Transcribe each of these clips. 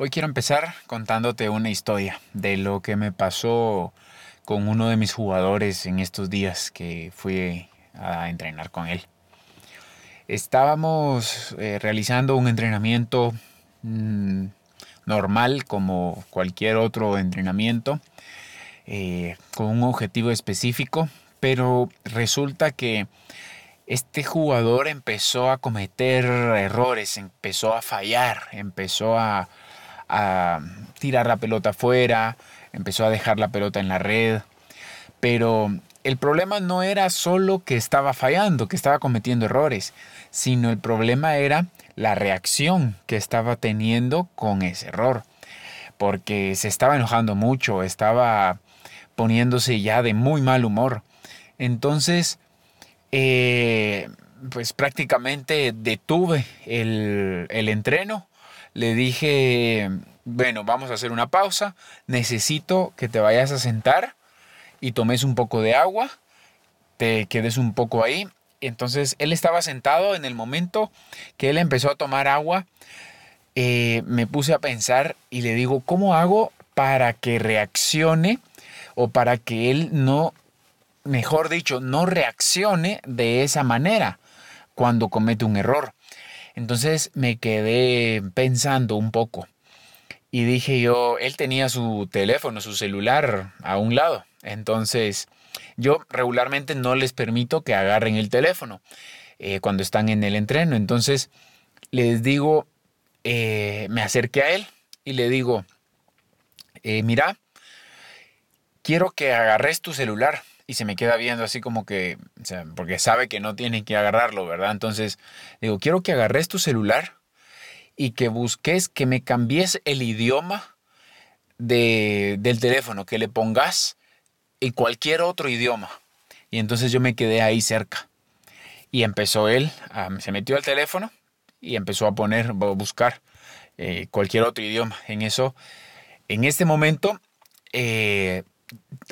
Hoy quiero empezar contándote una historia de lo que me pasó con uno de mis jugadores en estos días que fui a entrenar con él. Estábamos eh, realizando un entrenamiento mm, normal como cualquier otro entrenamiento eh, con un objetivo específico, pero resulta que este jugador empezó a cometer errores, empezó a fallar, empezó a a tirar la pelota afuera, empezó a dejar la pelota en la red, pero el problema no era solo que estaba fallando, que estaba cometiendo errores, sino el problema era la reacción que estaba teniendo con ese error, porque se estaba enojando mucho, estaba poniéndose ya de muy mal humor. Entonces, eh, pues prácticamente detuve el, el entreno le dije, bueno, vamos a hacer una pausa, necesito que te vayas a sentar y tomes un poco de agua, te quedes un poco ahí. Entonces él estaba sentado en el momento que él empezó a tomar agua, eh, me puse a pensar y le digo, ¿cómo hago para que reaccione o para que él no, mejor dicho, no reaccione de esa manera cuando comete un error? Entonces me quedé pensando un poco y dije yo, él tenía su teléfono, su celular a un lado. Entonces yo regularmente no les permito que agarren el teléfono eh, cuando están en el entreno. Entonces les digo, eh, me acerqué a él y le digo, eh, mira, quiero que agarres tu celular y se me queda viendo así como que, porque sabe que no tiene que agarrarlo, ¿verdad? Entonces, digo, quiero que agarres tu celular y que busques, que me cambies el idioma de, del teléfono, que le pongas en cualquier otro idioma. Y entonces yo me quedé ahí cerca. Y empezó él, se metió al teléfono y empezó a poner, a buscar eh, cualquier otro idioma. En eso, en este momento, eh,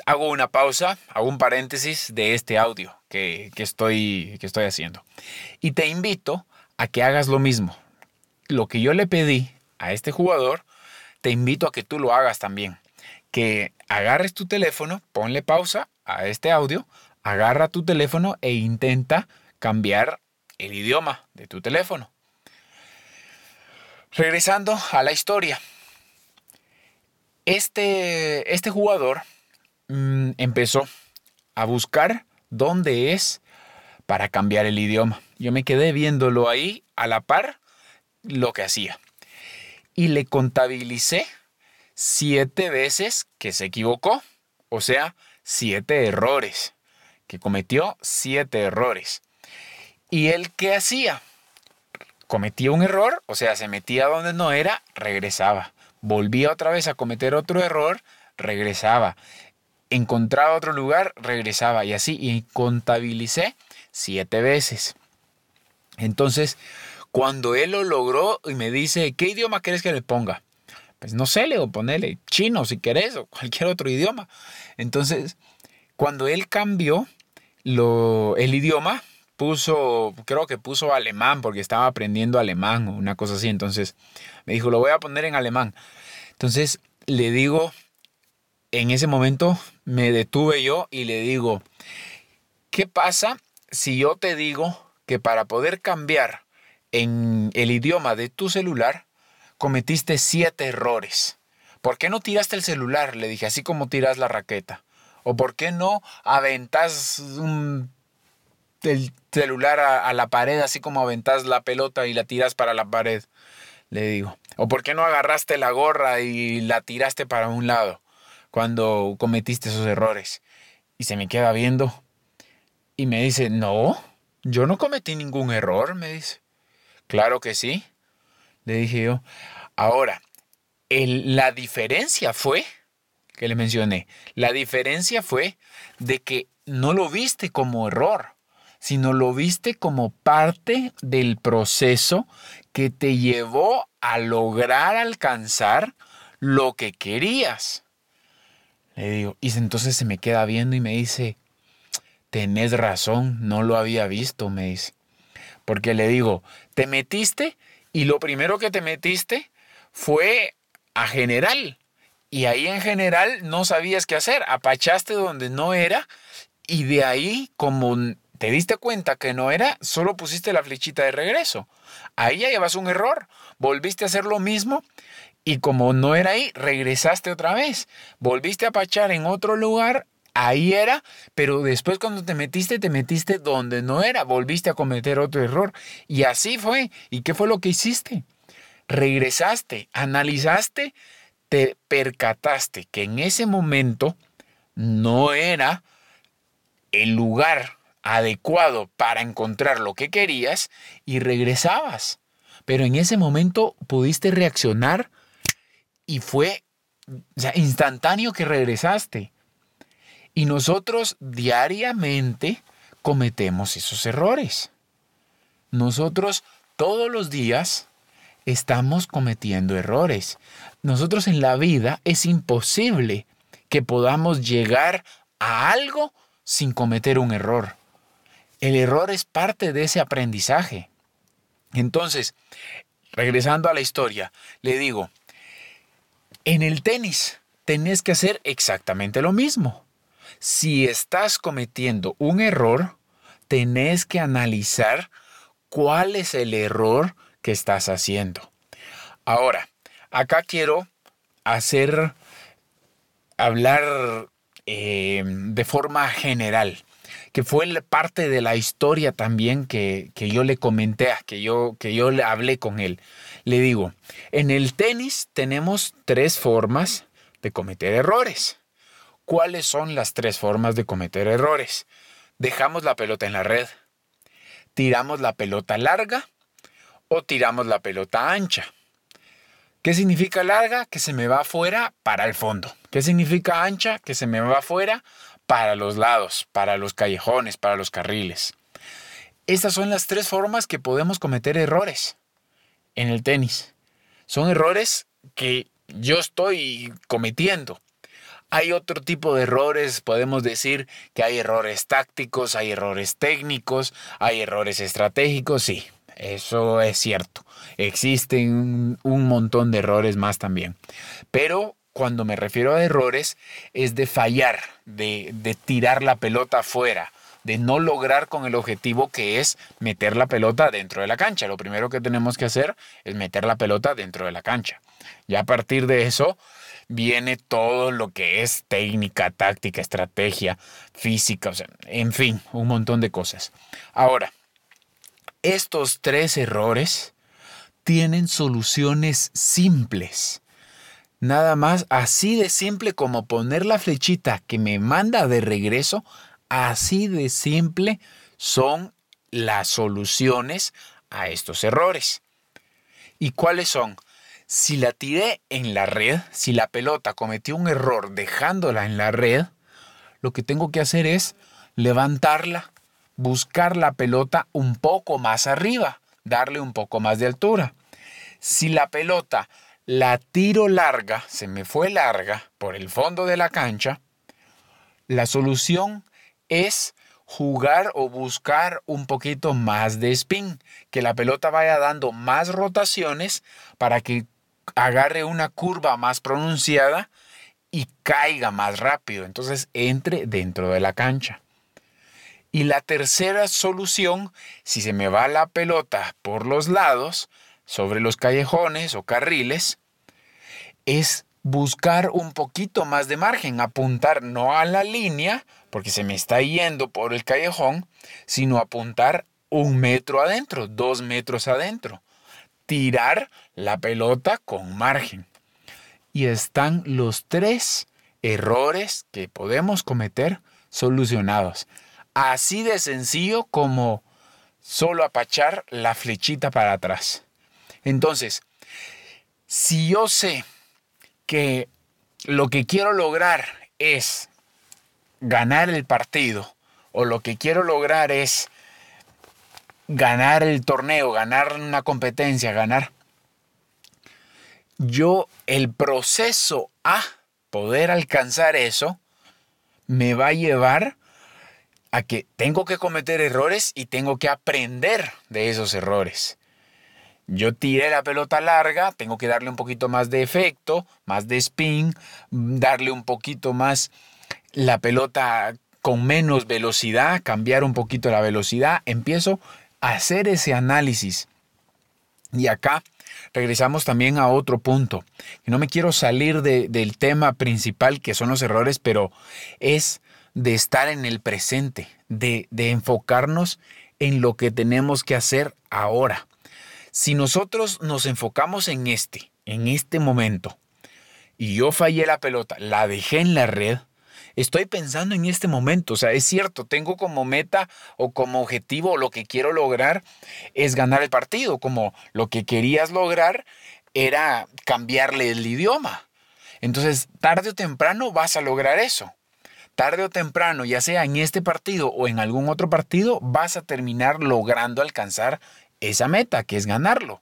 hago una pausa, hago un paréntesis de este audio que, estoy, que estoy haciendo. Y te invito a que hagas lo mismo. Lo que yo le pedí a este jugador, te invito a que tú lo hagas también. Que agarres tu teléfono, ponle pausa a este audio, agarra tu teléfono e intenta cambiar el idioma de tu teléfono. Regresando a la historia. Este, este jugador Mm, empezó a buscar dónde es para cambiar el idioma. Yo me quedé viéndolo ahí a la par lo que hacía. Y le contabilicé siete veces que se equivocó. O sea, siete errores. Que cometió siete errores. ¿Y él qué hacía? Cometía un error, o sea, se metía donde no era, regresaba. Volvía otra vez a cometer otro error, regresaba encontraba otro lugar, regresaba y así, y contabilicé siete veces. Entonces, cuando él lo logró y me dice, ¿qué idioma quieres que le ponga? Pues no sé, le digo, ponele chino si querés o cualquier otro idioma. Entonces, cuando él cambió lo, el idioma, puso, creo que puso alemán porque estaba aprendiendo alemán o una cosa así. Entonces, me dijo, lo voy a poner en alemán. Entonces, le digo, en ese momento me detuve yo y le digo, ¿qué pasa si yo te digo que para poder cambiar en el idioma de tu celular cometiste siete errores? ¿Por qué no tiraste el celular? Le dije, así como tiras la raqueta. ¿O por qué no aventas el celular a, a, la pared, así como aventas la pelota y la tiras para la pared? Le digo. ¿O por qué no agarraste la gorra y la tiraste para un lado? Cuando cometiste esos errores. Y se me queda viendo y me dice, no, yo no cometí ningún error, me dice. Claro que sí, le dije yo. Ahora, la diferencia fue, que le mencioné, la diferencia fue de que no lo viste como error, sino lo viste como parte del proceso que te llevó a lograr alcanzar lo que querías. Le digo, y entonces se me queda viendo y me dice, tenés razón, no lo había visto, me dice. Porque le digo, te metiste y lo primero que te metiste fue a general. Y ahí en general no sabías qué hacer. Apachaste donde no era y de ahí, como te diste cuenta que no era, solo pusiste la flechita de regreso. Ahí ya llevas un error. Volviste a hacer lo mismo y como no era ahí, regresaste otra vez. Volviste a pachar en otro lugar, ahí era, pero después cuando te metiste, te metiste donde no era. Volviste a cometer otro error. Y así fue. ¿Y qué fue lo que hiciste? Regresaste, analizaste, te percataste que en ese momento no era el lugar adecuado para encontrar lo que querías y regresabas. Pero en ese momento pudiste reaccionar y fue instantáneo que regresaste. Y nosotros diariamente cometemos esos errores. Nosotros todos los días estamos cometiendo errores. Nosotros en la vida es imposible que podamos llegar a algo sin cometer un error. El error es parte de ese aprendizaje. Entonces, regresando a la historia, le digo, en el tenis tenés que hacer exactamente lo mismo. Si estás cometiendo un error, tenés que analizar cuál es el error que estás haciendo. Ahora, acá quiero hacer, hablar eh, de forma general que fue parte de la historia también que, yo le comenté, que yo, que yo le hablé con él. Le digo, en el tenis tenemos tres formas de cometer errores. ¿Cuáles son las tres formas de cometer errores? Dejamos la pelota en la red, tiramos la pelota larga o tiramos la pelota ancha. ¿Qué significa larga? Que se me va afuera para el fondo. ¿Qué significa ancha? Que se me va afuera para los lados, para los callejones, para los carriles. Estas son las tres formas que podemos cometer errores en el tenis. Son errores que yo estoy cometiendo. Hay otro tipo de errores, podemos decir que hay errores tácticos, hay errores técnicos, hay errores estratégicos, sí, eso es cierto. Existen un montón de errores más también. Pero cuando me refiero a errores, es de fallar, de, tirar la pelota afuera, de no lograr con el objetivo que es meter la pelota dentro de la cancha. Lo primero que tenemos que hacer es meter la pelota dentro de la cancha. Ya a partir de eso viene todo lo que es técnica, táctica, estrategia, física, o sea, en fin, un montón de cosas. Ahora, estos tres errores tienen soluciones simples Nada más así de simple como poner la flechita que me manda de regreso, así de simple son las soluciones a estos errores. ¿Y cuáles son? Si la tiré en la red, si la pelota cometió un error dejándola en la red, lo que tengo que hacer es levantarla, buscar la pelota un poco más arriba, darle un poco más de altura. Si la pelota la tiro larga, se me fue larga por el fondo de la cancha, la solución es jugar o buscar un poquito más de spin, que la pelota vaya dando más rotaciones para que agarre una curva más pronunciada y caiga más rápido, entonces entre dentro de la cancha. Y la tercera solución, si se me va la pelota por los lados, sobre los callejones o carriles es buscar un poquito más de margen, apuntar no a la línea, porque se me está yendo por el callejón, sino apuntar un metro adentro, dos metros adentro. Tirar la pelota con margen. Y están los tres errores que podemos cometer solucionados. Así de sencillo como solo apachar la flechita para atrás. Entonces, si yo sé que lo que quiero lograr es ganar el partido o lo que quiero lograr es ganar el torneo, ganar una competencia, ganar. Yo, el proceso a poder alcanzar eso, me va a llevar a que tengo que cometer errores y tengo que aprender de esos errores. yo tiré la pelota larga, tengo que darle un poquito más de efecto, más de spin, darle un poquito más la pelota con menos velocidad, cambiar un poquito la velocidad, empiezo a hacer ese análisis. Y acá regresamos también a otro punto. No me quiero salir del tema principal que son los errores, pero es de estar en el presente, de, de enfocarnos en lo que tenemos que hacer ahora. Si nosotros nos enfocamos en este, en este momento, y yo fallé la pelota, la dejé en la red, estoy pensando en este momento. O sea, es cierto, tengo como meta o como objetivo lo que quiero lograr es ganar el partido, como lo que querías lograr era cambiarle el idioma. Entonces, tarde o temprano vas a lograr eso. Tarde o temprano, ya sea en este partido o en algún otro partido, vas a terminar logrando alcanzar esa meta, que es ganarlo.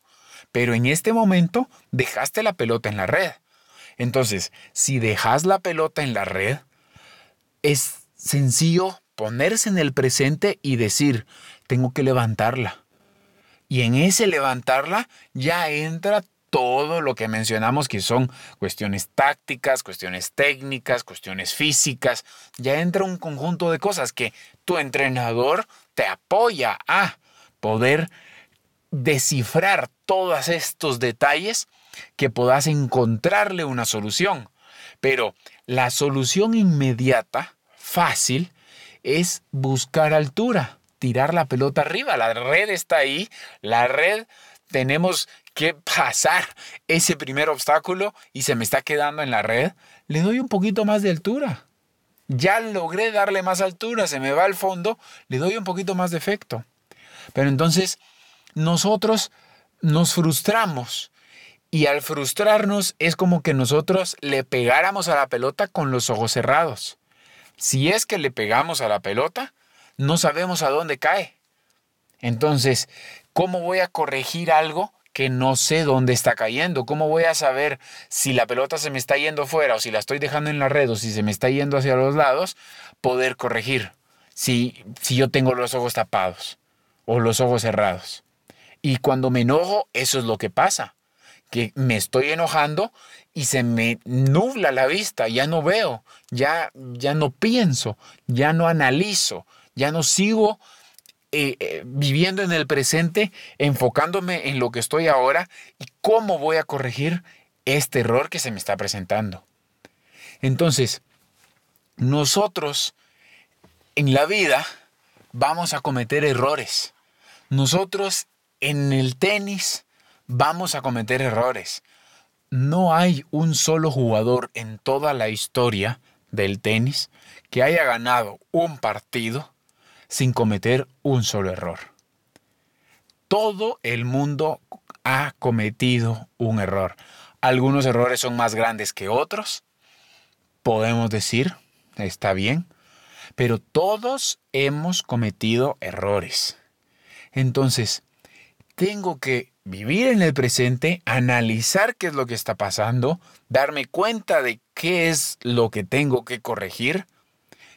Pero en este momento dejaste la pelota en la red. Entonces, si dejas la pelota en la red, es sencillo ponerse en el presente y decir, tengo que levantarla. Y en ese levantarla ya entra todo lo que mencionamos que son cuestiones tácticas, cuestiones técnicas, cuestiones físicas. Ya entra un conjunto de cosas que tu entrenador te apoya a poder descifrar todos estos detalles que puedas encontrarle una solución. Pero la solución inmediata, fácil, es buscar altura, tirar la pelota arriba. La red está ahí, la red tenemos que pasar ese primer obstáculo y se me está quedando en la red. Le doy un poquito más de altura. Ya logré darle más altura, se me va al fondo, le doy un poquito más de efecto. Pero entonces nosotros nos frustramos y al frustrarnos es como que nosotros le pegáramos a la pelota con los ojos cerrados. Si es que le pegamos a la pelota, no sabemos a dónde cae. Entonces, ¿cómo voy a corregir algo que no sé dónde está cayendo? ¿Cómo voy a saber si la pelota se me está yendo fuera o si la estoy dejando en la red o si se me está yendo hacia los lados? Poder corregir si, si yo tengo los ojos tapados o los ojos cerrados. Y cuando me enojo, eso es lo que pasa, que me estoy enojando y se me nubla la vista, ya no veo, ya, ya no pienso, ya no analizo, ya no sigo eh, eh, viviendo en el presente, enfocándome en lo que estoy ahora y cómo voy a corregir este error que se me está presentando. Entonces, nosotros en la vida vamos a cometer errores. Nosotros en el tenis vamos a cometer errores. No hay un solo jugador en toda la historia del tenis que haya ganado un partido sin cometer un solo error. Todo el mundo ha cometido un error. Algunos errores son más grandes que otros, podemos decir, está bien, pero todos hemos cometido errores. Entonces, tengo que vivir en el presente, analizar qué es lo que está pasando, darme cuenta de qué es lo que tengo que corregir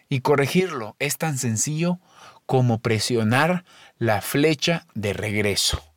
y corregirlo es tan sencillo como presionar la flecha de regreso.